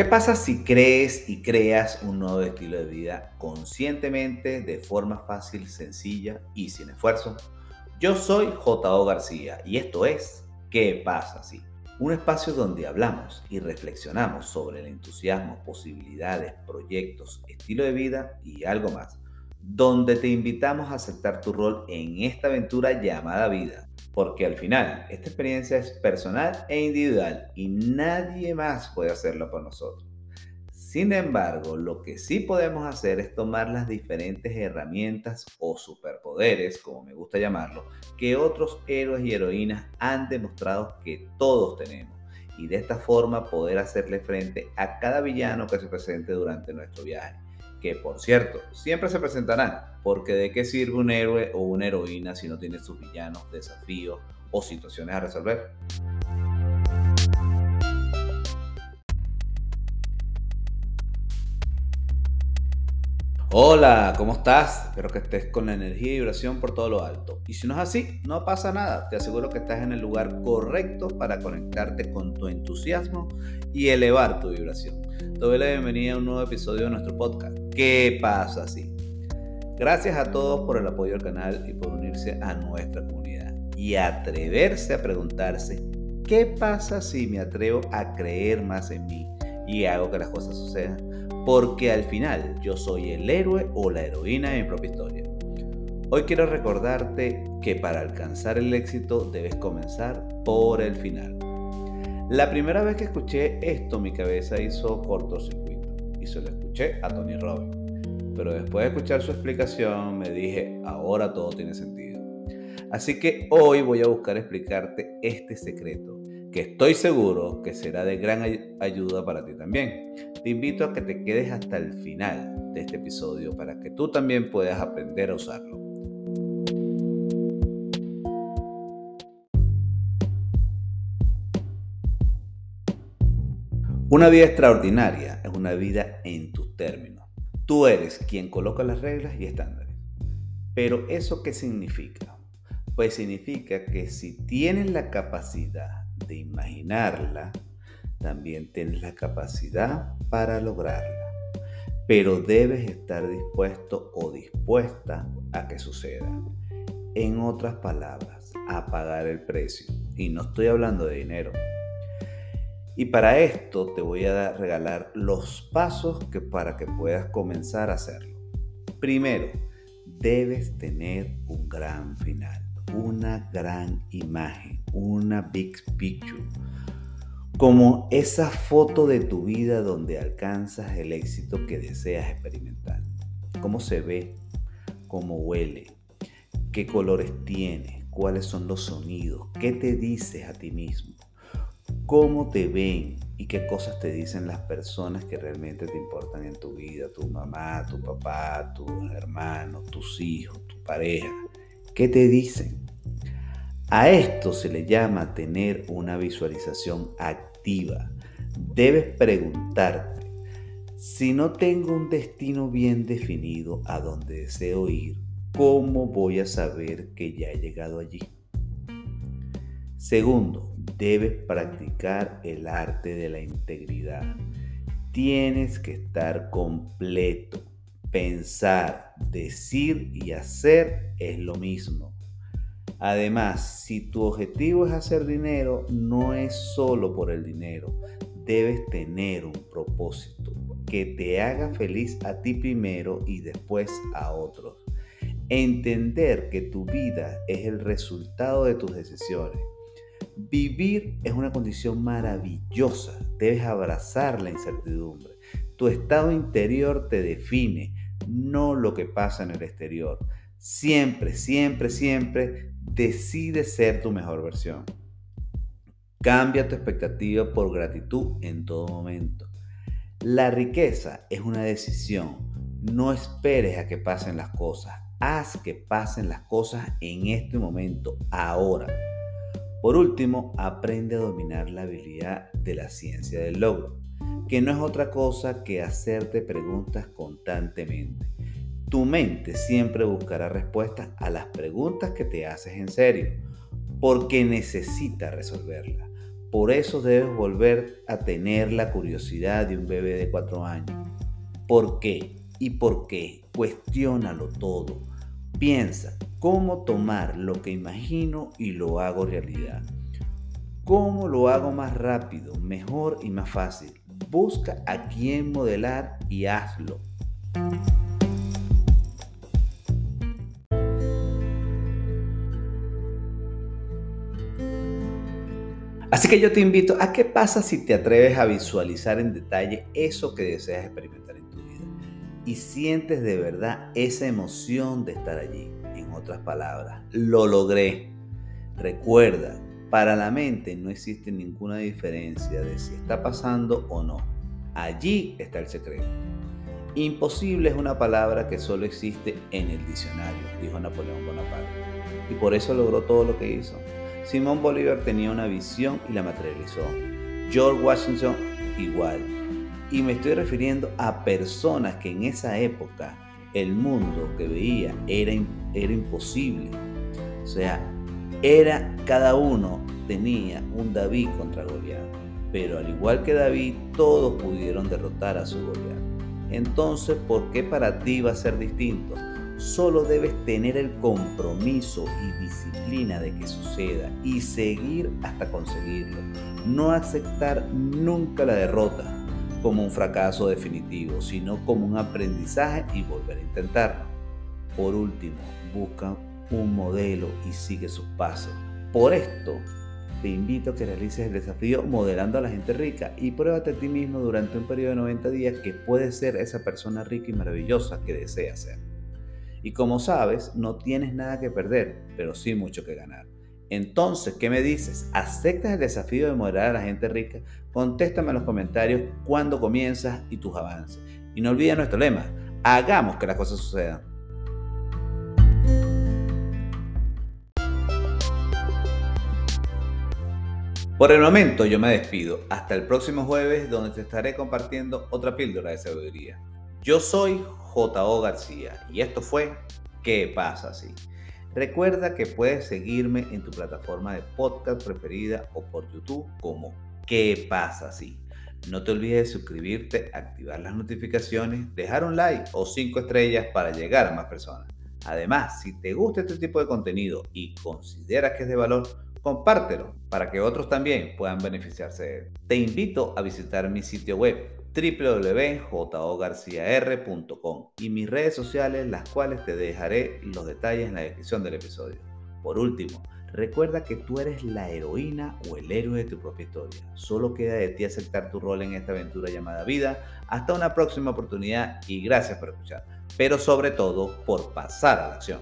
¿Qué pasa si crees y creas un nuevo estilo de vida conscientemente, de forma fácil, sencilla y sin esfuerzo? Yo soy J.O. García y esto es ¿Qué pasa si? Un espacio donde hablamos y reflexionamos sobre el entusiasmo, posibilidades, proyectos, estilo de vida y algo más. Donde te invitamos a aceptar tu rol en esta aventura llamada vida. Porque al final esta experiencia es personal e individual y nadie más puede hacerlo por nosotros. Sin embargo, lo que sí podemos hacer es tomar las diferentes herramientas o superpoderes, como me gusta llamarlo, que otros héroes y heroínas han demostrado que todos tenemos. Y de esta forma poder hacerle frente a cada villano que se presente durante nuestro viaje que por cierto, siempre se presentarán, porque de qué sirve un héroe o una heroína si no tiene sus villanos, desafíos o situaciones a resolver. Hola, ¿cómo estás? Espero que estés con la energía y vibración por todo lo alto. Y si no es así, no pasa nada. Te aseguro que estás en el lugar correcto para conectarte con tu entusiasmo y elevar tu vibración. Te doy la bienvenida a un nuevo episodio de nuestro podcast. ¿Qué pasa así? Gracias a todos por el apoyo al canal y por unirse a nuestra comunidad y atreverse a preguntarse, ¿qué pasa si me atrevo a creer más en mí y hago que las cosas sucedan? porque al final yo soy el héroe o la heroína de mi propia historia. Hoy quiero recordarte que para alcanzar el éxito debes comenzar por el final. La primera vez que escuché esto mi cabeza hizo cortocircuito y se lo escuché a Tony Robbins. Pero después de escuchar su explicación me dije, ahora todo tiene sentido. Así que hoy voy a buscar explicarte este secreto que estoy seguro que será de gran ayuda para ti también. Te invito a que te quedes hasta el final de este episodio para que tú también puedas aprender a usarlo. Una vida extraordinaria una vida en tus términos. Tú eres quien coloca las reglas y estándares. Pero ¿eso qué significa? Pues significa que si tienes la capacidad de imaginarla, también tienes la capacidad para lograrla. Pero debes estar dispuesto o dispuesta a que suceda. En otras palabras, a pagar el precio. Y no estoy hablando de dinero. Y para esto te voy a regalar los pasos que para que puedas comenzar a hacerlo. Primero, debes tener un gran final, una gran imagen una big picture, como esa foto de tu vida donde alcanzas el éxito que deseas experimentar. ¿Cómo se ve? ¿Cómo huele? ¿Qué colores tiene? ¿Cuáles son los sonidos? ¿Qué te dices a ti mismo? ¿Cómo te ven? ¿Y qué cosas te dicen las personas que realmente te importan en tu vida? Tu mamá, tu papá, tus hermanos, tus hijos, tu pareja. ¿Qué te dicen? A esto se le llama tener una visualización activa. Debes preguntarte, si no tengo un destino bien definido a donde deseo ir, ¿cómo voy a saber que ya he llegado allí? Segundo, debes practicar el arte de la integridad. Tienes que estar completo. Pensar, decir y hacer es lo mismo. Además, si tu objetivo es hacer dinero, no es solo por el dinero. Debes tener un propósito que te haga feliz a ti primero y después a otros. Entender que tu vida es el resultado de tus decisiones. Vivir es una condición maravillosa. Debes abrazar la incertidumbre. Tu estado interior te define, no lo que pasa en el exterior. Siempre, siempre, siempre Decide ser tu mejor versión. Cambia tu expectativa por gratitud en todo momento. La riqueza es una decisión. No esperes a que pasen las cosas. Haz que pasen las cosas en este momento, ahora. Por último, aprende a dominar la habilidad de la ciencia del logro, que no es otra cosa que hacerte preguntas constantemente. Tu mente siempre buscará respuestas a las preguntas que te haces en serio, porque necesita resolverlas, Por eso debes volver a tener la curiosidad de un bebé de cuatro años. ¿Por qué? ¿Y por qué? Cuestiónalo todo. Piensa cómo tomar lo que imagino y lo hago realidad. ¿Cómo lo hago más rápido, mejor y más fácil? Busca a quién modelar y hazlo. Así que yo te invito a qué pasa si te atreves a visualizar en detalle eso que deseas experimentar y sientes de verdad esa emoción de estar allí. En otras palabras, lo logré. Recuerda, para la mente no existe ninguna diferencia de si está pasando o no. Allí está el secreto. Imposible es una palabra que solo existe en el diccionario, dijo Napoleón Bonaparte. Y por eso logró todo lo que hizo. Simón Bolívar tenía una visión y la materializó. George Washington igual. Y me estoy refiriendo a personas que en esa época el mundo que veía era, era imposible. O sea, era cada uno tenía un David contra Goliat. Pero al igual que David, todos pudieron derrotar a su Goliat. Entonces, ¿por qué para ti va a ser distinto? Solo debes tener el compromiso y disciplina de que suceda y seguir hasta conseguirlo. No aceptar nunca la derrota como un fracaso definitivo, sino como un aprendizaje y volver a intentarlo. Por último, busca un modelo y sigue sus pasos. Por esto, te invito a que realices el desafío modelando a la gente rica y pruébate a ti mismo durante un periodo de 90 días que puedes ser esa persona rica y maravillosa que deseas ser. Y como sabes, no tienes nada que perder, pero sí mucho que ganar. Entonces, ¿qué me dices? ¿Aceptas el desafío de moderar a la gente rica? Contéstame en los comentarios cuándo comienzas y tus avances. Y no olvides nuestro lema, hagamos que las cosas sucedan. Por el momento yo me despido. Hasta el próximo jueves donde te estaré compartiendo otra píldora de sabiduría. Yo soy J.O. García y esto fue ¿Qué pasa así? Recuerda que puedes seguirme en tu plataforma de podcast preferida o por YouTube como ¿Qué pasa así? No te olvides de suscribirte, activar las notificaciones, dejar un like o cinco estrellas para llegar a más personas. Además, si te gusta este tipo de contenido y consideras que es de valor, compártelo para que otros también puedan beneficiarse de él. Te invito a visitar mi sitio web www.jogarciar.com y mis redes sociales, las cuales te dejaré los detalles en la descripción del episodio. Por último, recuerda que tú eres la heroína o el héroe de tu propia historia. Solo queda de ti aceptar tu rol en esta aventura llamada vida. Hasta una próxima oportunidad y gracias por escuchar. Pero sobre todo por pasar a la acción.